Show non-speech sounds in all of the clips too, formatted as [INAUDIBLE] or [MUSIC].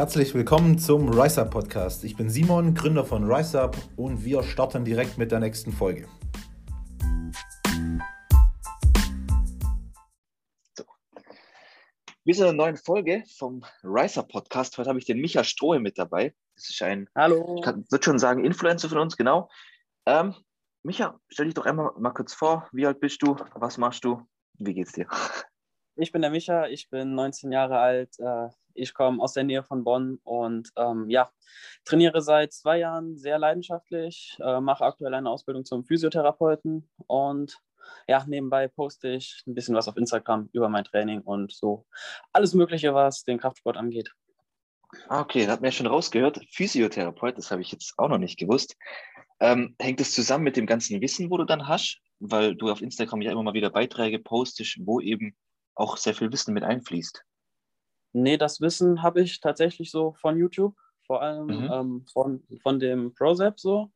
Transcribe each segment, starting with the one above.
Herzlich willkommen zum RiseUp Podcast. Ich bin Simon, Gründer von RiseUp und wir starten direkt mit der nächsten Folge. So. Wir sind in einer neuen Folge vom RiseUp Podcast. Heute habe ich den Micha Strohe mit dabei. Das ist ein, Hallo. ich würde schon sagen, Influencer von uns, genau. Ähm, Micha, stell dich doch einmal mal kurz vor. Wie alt bist du? Was machst du? Wie geht's dir? Ich bin der Micha, ich bin 19 Jahre alt. Äh, ich komme aus der Nähe von Bonn und ähm, ja, trainiere seit zwei Jahren sehr leidenschaftlich, äh, mache aktuell eine Ausbildung zum Physiotherapeuten und ja, nebenbei poste ich ein bisschen was auf Instagram über mein Training und so alles Mögliche, was den Kraftsport angeht. Ah, okay, da hat man ja schon rausgehört. Physiotherapeut, das habe ich jetzt auch noch nicht gewusst. Ähm, hängt es zusammen mit dem ganzen Wissen, wo du dann hast? Weil du auf Instagram ja immer mal wieder Beiträge postest, wo eben auch sehr viel Wissen mit einfließt. Nee, das Wissen habe ich tatsächlich so von YouTube, vor allem mhm. ähm, von, von dem ProZap so.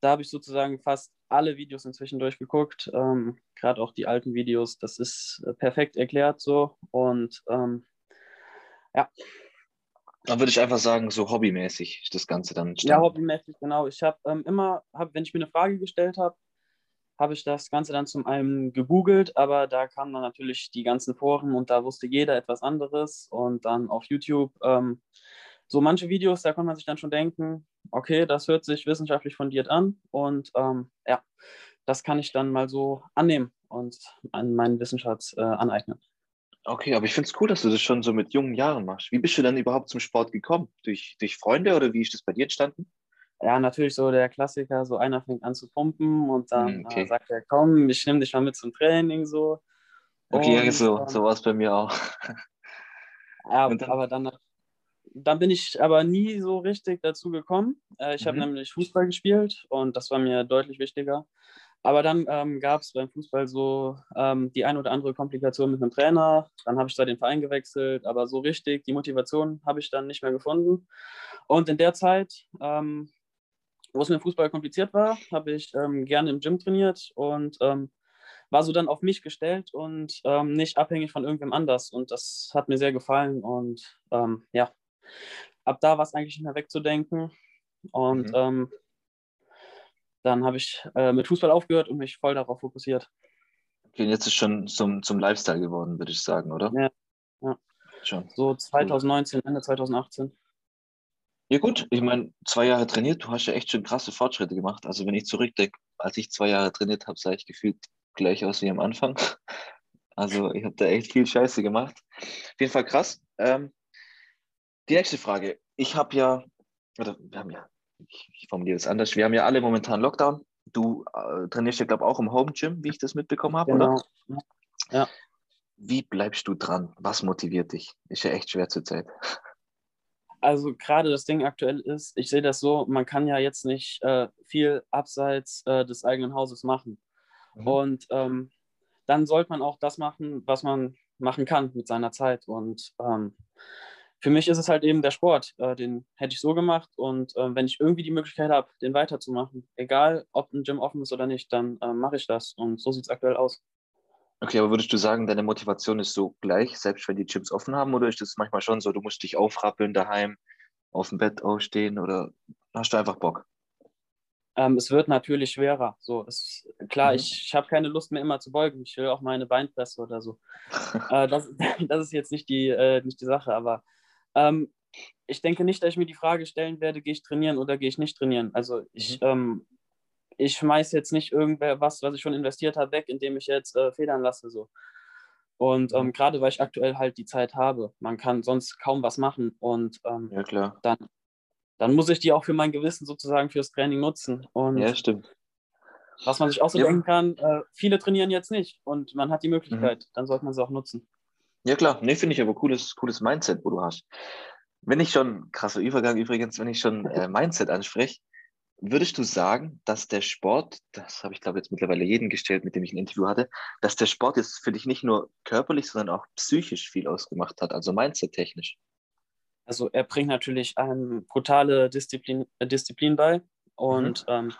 Da habe ich sozusagen fast alle Videos inzwischen durchgeguckt, ähm, gerade auch die alten Videos. Das ist äh, perfekt erklärt so und ähm, ja. Dann würde ich einfach sagen, so hobbymäßig das Ganze dann. Entstanden. Ja, hobbymäßig, genau. Ich habe ähm, immer, hab, wenn ich mir eine Frage gestellt habe, habe ich das Ganze dann zum einen gegoogelt, aber da kamen dann natürlich die ganzen Foren und da wusste jeder etwas anderes. Und dann auf YouTube ähm, so manche Videos, da kann man sich dann schon denken, okay, das hört sich wissenschaftlich fundiert an und ähm, ja, das kann ich dann mal so annehmen und an meinen Wissenschaft äh, aneignen. Okay, aber ich finde es cool, dass du das schon so mit jungen Jahren machst. Wie bist du denn überhaupt zum Sport gekommen? Durch, durch Freunde oder wie ist das bei dir entstanden? Ja, natürlich so der Klassiker, so einer fängt an zu pumpen und dann hm, okay. äh, sagt er, komm, ich nehme dich mal mit zum Training so. Okay, und, so, so war es bei mir auch. [LAUGHS] ja, dann, aber dann, dann bin ich aber nie so richtig dazu gekommen. Äh, ich mhm. habe nämlich Fußball gespielt und das war mir deutlich wichtiger. Aber dann ähm, gab es beim Fußball so ähm, die ein oder andere Komplikation mit einem Trainer. Dann habe ich da den Verein gewechselt, aber so richtig die Motivation habe ich dann nicht mehr gefunden. Und in der Zeit ähm, wo es mir Fußball kompliziert war, habe ich ähm, gerne im Gym trainiert und ähm, war so dann auf mich gestellt und ähm, nicht abhängig von irgendwem anders. Und das hat mir sehr gefallen. Und ähm, ja, ab da war es eigentlich nicht mehr wegzudenken. Und mhm. Ähm, dann habe ich äh, mit Fußball aufgehört und mich voll darauf fokussiert. Okay, und jetzt ist schon zum, zum Lifestyle geworden, würde ich sagen, oder? Ja, ja. Schon. So 2019, cool. Ende 2018. Ja gut, ich meine, zwei Jahre trainiert, du hast ja echt schon krasse Fortschritte gemacht. Also wenn ich zurückdenke, als ich zwei Jahre trainiert habe, sah ich gefühlt gleich aus wie am Anfang. [LAUGHS] Also ich habe da echt viel Scheiße gemacht. Auf jeden Fall krass. Ähm, die nächste Frage. Ich habe ja, oder wir haben ja, ich, ich formuliere es anders, wir haben ja alle momentan Lockdown. Du äh, trainierst ja, glaube ich, auch im Home Gym, wie ich das mitbekommen habe, genau. oder? Ja. Wie bleibst du dran? Was motiviert dich? Ist ja echt schwer zur Zeit also gerade das Ding aktuell ist, ich sehe das so, man kann ja jetzt nicht äh, viel abseits äh, des eigenen Hauses machen. Mhm. Und ähm, dann sollte man auch das machen, was man machen kann mit seiner Zeit. Und ähm, für mich ist es halt eben der Sport. Äh, den hätte ich so gemacht. Und äh, wenn ich irgendwie die Möglichkeit habe, den weiterzumachen, egal ob ein Gym offen ist oder nicht, dann äh, mache ich das. Und so sieht es aktuell aus. Okay, aber würdest du sagen, deine Motivation ist so gleich, selbst wenn die Gyms offen haben, oder ist das manchmal schon so, du musst dich aufrappeln daheim, auf dem Bett aufstehen oder hast du einfach Bock? Ähm, es wird natürlich schwerer. So, es, klar, mhm. ich, ich habe keine Lust mehr immer zu beugen. Ich will auch meine Beinpresse oder so. [LAUGHS] äh, das, [LAUGHS] das ist jetzt nicht die, äh, nicht die Sache, aber ähm, ich denke nicht, dass ich mir die Frage stellen werde, gehe ich trainieren oder gehe ich nicht trainieren. Also ich mhm. ähm, ich schmeiße jetzt nicht irgendwer was, was ich schon investiert habe, weg, indem ich jetzt äh, federn lasse. So. Und ähm, gerade weil ich aktuell halt die Zeit habe, man kann sonst kaum was machen. Und ähm, ja, klar. Dann, dann muss ich die auch für mein Gewissen sozusagen fürs Training nutzen. Und ja, stimmt. Was man sich auch so ja. denken kann, äh, viele trainieren jetzt nicht und man hat die Möglichkeit, mhm. dann sollte man sie auch nutzen. Ja, klar. Nee, finde ich aber cooles, cooles Mindset, wo du hast. Wenn ich schon, krasser Übergang übrigens, wenn ich schon äh, Mindset anspreche, Würdest du sagen, dass der Sport, das habe ich glaube jetzt mittlerweile jeden gestellt, mit dem ich ein Interview hatte, dass der Sport jetzt für dich nicht nur körperlich, sondern auch psychisch viel ausgemacht hat, also mindset-technisch? Also er bringt natürlich eine brutale Disziplin, äh, Disziplin bei und mhm. ähm,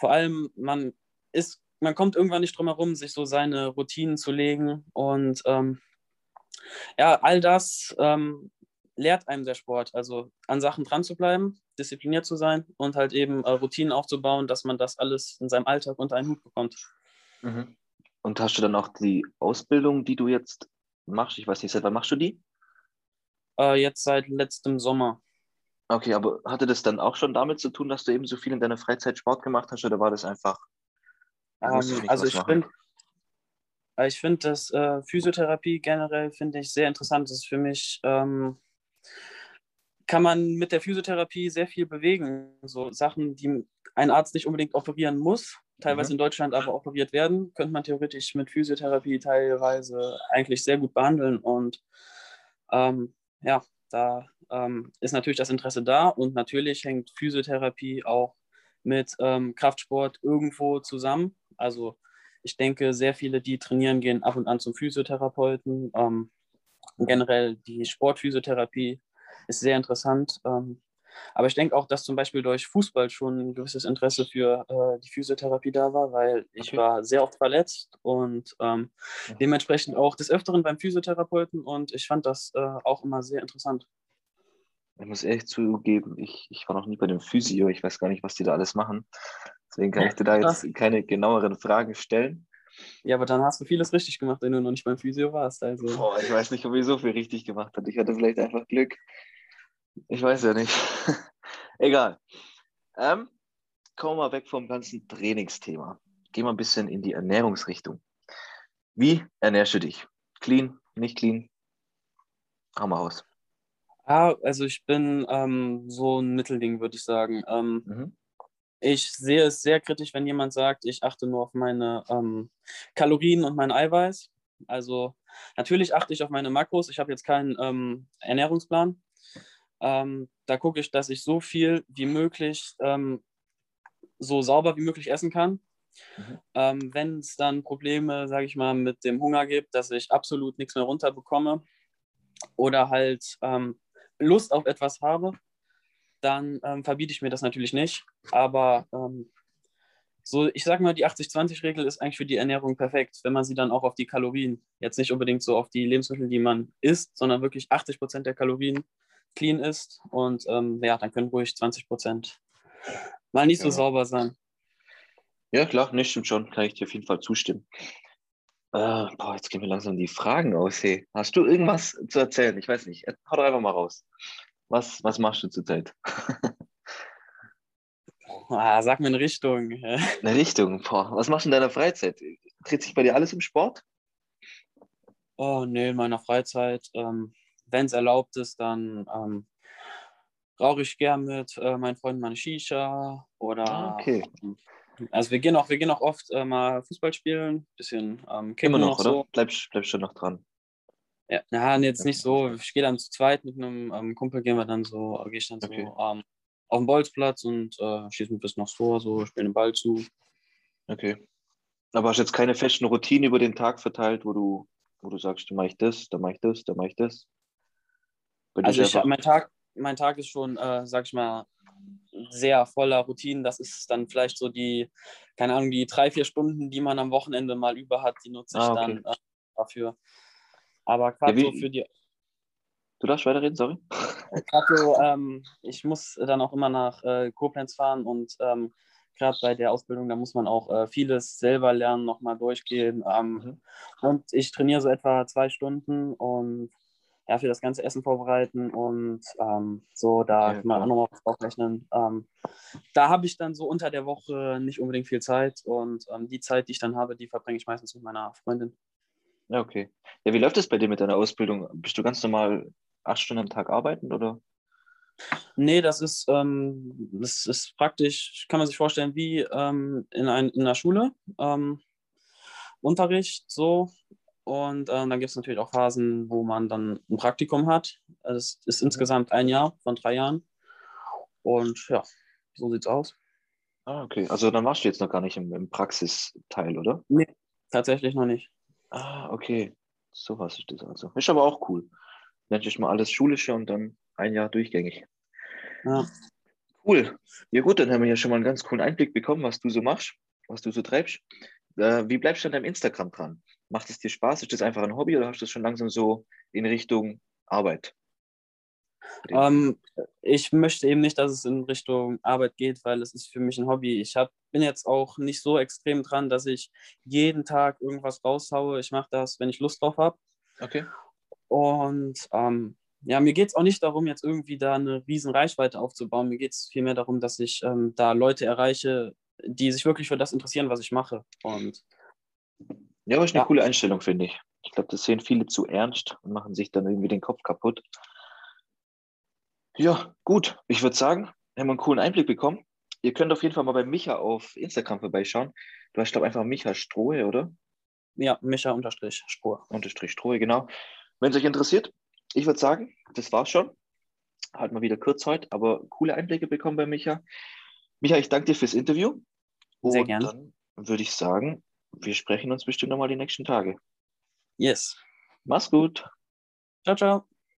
vor allem man ist, man kommt irgendwann nicht drum herum, sich so seine Routinen zu legen und ähm, ja, all das ähm, lehrt einem der Sport, also an Sachen dran zu bleiben, diszipliniert zu sein und halt eben äh, Routinen aufzubauen, dass man das alles in seinem Alltag unter einen Hut bekommt. Mhm. Und hast du dann auch die Ausbildung, die du jetzt machst? Ich weiß nicht, seit wann machst du die? Äh, jetzt seit letztem Sommer. Okay, aber hatte das dann auch schon damit zu tun, dass du eben so viel in deiner Freizeit Sport gemacht hast oder war das einfach? Ähm, also ich finde, ich finde das äh, Physiotherapie generell finde ich sehr interessant. Das ist für mich ähm, kann man mit der Physiotherapie sehr viel bewegen. So Sachen, die ein Arzt nicht unbedingt operieren muss, teilweise mhm. in Deutschland aber operiert werden, könnte man theoretisch mit Physiotherapie teilweise eigentlich sehr gut behandeln. Und ähm, ja, da ähm, ist natürlich das Interesse da und natürlich hängt Physiotherapie auch mit ähm, Kraftsport irgendwo zusammen. Also ich denke, sehr viele, die trainieren, gehen ab und an zum Physiotherapeuten. Ähm, generell die Sportphysiotherapie ist sehr interessant. Ähm, aber ich denke auch, dass zum Beispiel durch Fußball schon ein gewisses Interesse für äh, die Physiotherapie da war, weil ich okay. war sehr oft verletzt und ähm, dementsprechend auch des Öfteren beim Physiotherapeuten und ich fand das äh, auch immer sehr interessant. Ich muss ehrlich zugeben, ich, ich war noch nie bei dem Physio, ich weiß gar nicht, was die da alles machen. Deswegen kann ich dir da jetzt keine genaueren Fragen stellen. Ja, aber dann hast du vieles richtig gemacht, wenn du noch nicht beim Physio warst. Also. Boah, ich weiß nicht, ob ich so viel richtig gemacht habe. Ich hatte vielleicht einfach Glück. Ich weiß ja nicht. [LAUGHS] Egal. Ähm, kommen wir weg vom ganzen Trainingsthema. Gehen wir ein bisschen in die Ernährungsrichtung. Wie ernährst du dich? Clean, nicht clean? Hau mal aus. Ah, also ich bin ähm, so ein Mittelding, würde ich sagen. Ähm, mhm. Ich sehe es sehr kritisch, wenn jemand sagt, ich achte nur auf meine ähm, Kalorien und mein Eiweiß. Also natürlich achte ich auf meine Makros. Ich habe jetzt keinen ähm, Ernährungsplan. Ähm, da gucke ich, dass ich so viel wie möglich, ähm, so sauber wie möglich essen kann. Mhm. Ähm, wenn es dann Probleme, sage ich mal, mit dem Hunger gibt, dass ich absolut nichts mehr runterbekomme oder halt ähm, Lust auf etwas habe, dann ähm, verbiete ich mir das natürlich nicht. Aber ähm, so, ich sage mal, die 80-20-Regel ist eigentlich für die Ernährung perfekt, wenn man sie dann auch auf die Kalorien, jetzt nicht unbedingt so auf die Lebensmittel, die man isst, sondern wirklich 80 Prozent der Kalorien clean ist. Und ähm, ja, dann können ruhig 20 Prozent mal nicht ja. so sauber sein. Ja, klar, nicht stimmt schon. Kann ich dir auf jeden Fall zustimmen. Äh, boah, jetzt gehen wir langsam die Fragen aus. Hey, hast du irgendwas zu erzählen? Ich weiß nicht. Hau doch einfach mal raus. Was, was machst du zurzeit? [LAUGHS] ah, sag mir eine Richtung. [LAUGHS] eine Richtung? Boah, was machst du in deiner Freizeit? Dreht sich bei dir alles um Sport? Oh, nee, in meiner Freizeit. Ähm, Wenn es erlaubt ist, dann ähm, rauche ich gern mit äh, meinen Freunden meine Shisha oder. Ah, okay. Also wir gehen auch, wir gehen auch oft äh, mal Fußball spielen, bisschen ähm, Immer noch, noch oder? So. Bleibst, bleibst du noch dran? Ja, ja jetzt nicht so. Ich gehe dann zu zweit mit einem ähm, Kumpel, gehen wir dann so, gehe ich dann okay. so ähm, auf den Bolzplatz und äh, schieße ein bisschen aufs Tor, so, spiele den Ball zu. Okay. Aber hast du jetzt keine festen Routinen über den Tag verteilt, wo du, wo du sagst, da mache ich das, da mache ich das, da mache ich das? Also ich, mein, Tag, mein Tag ist schon, äh, sag ich mal, sehr voller Routinen. Das ist dann vielleicht so die, keine Ahnung, die drei, vier Stunden, die man am Wochenende mal über hat, die nutze ich ah, okay. dann äh, dafür. Aber gerade ja, so für die. Du darfst weiterreden, sorry. Gerade so, ähm, ich muss dann auch immer nach äh, Koblenz fahren und ähm, gerade bei der Ausbildung, da muss man auch äh, vieles selber lernen, nochmal durchgehen. Ähm, mhm. Und ich trainiere so etwa zwei Stunden und ja, für das ganze Essen vorbereiten und ähm, so, da kann man auch nochmal was draufrechnen. Ähm, da habe ich dann so unter der Woche nicht unbedingt viel Zeit und ähm, die Zeit, die ich dann habe, die verbringe ich meistens mit meiner Freundin. Ja, okay. Ja, wie läuft es bei dir mit deiner Ausbildung? Bist du ganz normal acht Stunden am Tag arbeiten oder? Nee, das ist, ähm, das ist praktisch, kann man sich vorstellen, wie ähm, in, ein, in einer Schule. Ähm, Unterricht so. Und ähm, dann gibt es natürlich auch Phasen, wo man dann ein Praktikum hat. Es ist insgesamt ein Jahr von drei Jahren. Und ja, so sieht's aus. Ah, okay. Also dann warst du jetzt noch gar nicht im, im Praxisteil, oder? Nee, tatsächlich noch nicht. Ah, okay. So was ist das also. Ist aber auch cool. Nennt ich mal alles Schulische und dann ein Jahr durchgängig. Ja. Cool. Ja gut, dann haben wir ja schon mal einen ganz coolen Einblick bekommen, was du so machst, was du so treibst. Äh, wie bleibst du an deinem Instagram dran? Macht es dir Spaß? Ist das einfach ein Hobby oder hast du das schon langsam so in Richtung Arbeit? Ähm, ich möchte eben nicht, dass es in Richtung Arbeit geht, weil es ist für mich ein Hobby. Ich hab, bin jetzt auch nicht so extrem dran, dass ich jeden Tag irgendwas raushaue. Ich mache das, wenn ich Lust drauf habe. Okay. Und ähm, ja, mir geht es auch nicht darum, jetzt irgendwie da eine riesen Reichweite aufzubauen. Mir geht es vielmehr darum, dass ich ähm, da Leute erreiche, die sich wirklich für das interessieren, was ich mache. Und ja, aber ist eine ja. coole Einstellung, finde ich. Ich glaube, das sehen viele zu ernst und machen sich dann irgendwie den Kopf kaputt. Ja, gut. Ich würde sagen, haben wir einen coolen Einblick bekommen. Ihr könnt auf jeden Fall mal bei Micha auf Instagram vorbeischauen. Du hast, glaube ich, einfach Micha Strohe, oder? Ja, Micha unterstrich Strohe. Unterstrich Strohe, genau. Wenn es euch interessiert, ich würde sagen, das war's schon. Halt mal wieder kurz heute, aber coole Einblicke bekommen bei Micha. Micha, ich danke dir fürs Interview. Sehr gerne. Dann würde ich sagen, wir sprechen uns bestimmt nochmal die nächsten Tage. Yes. Mach's gut. Ciao, ciao.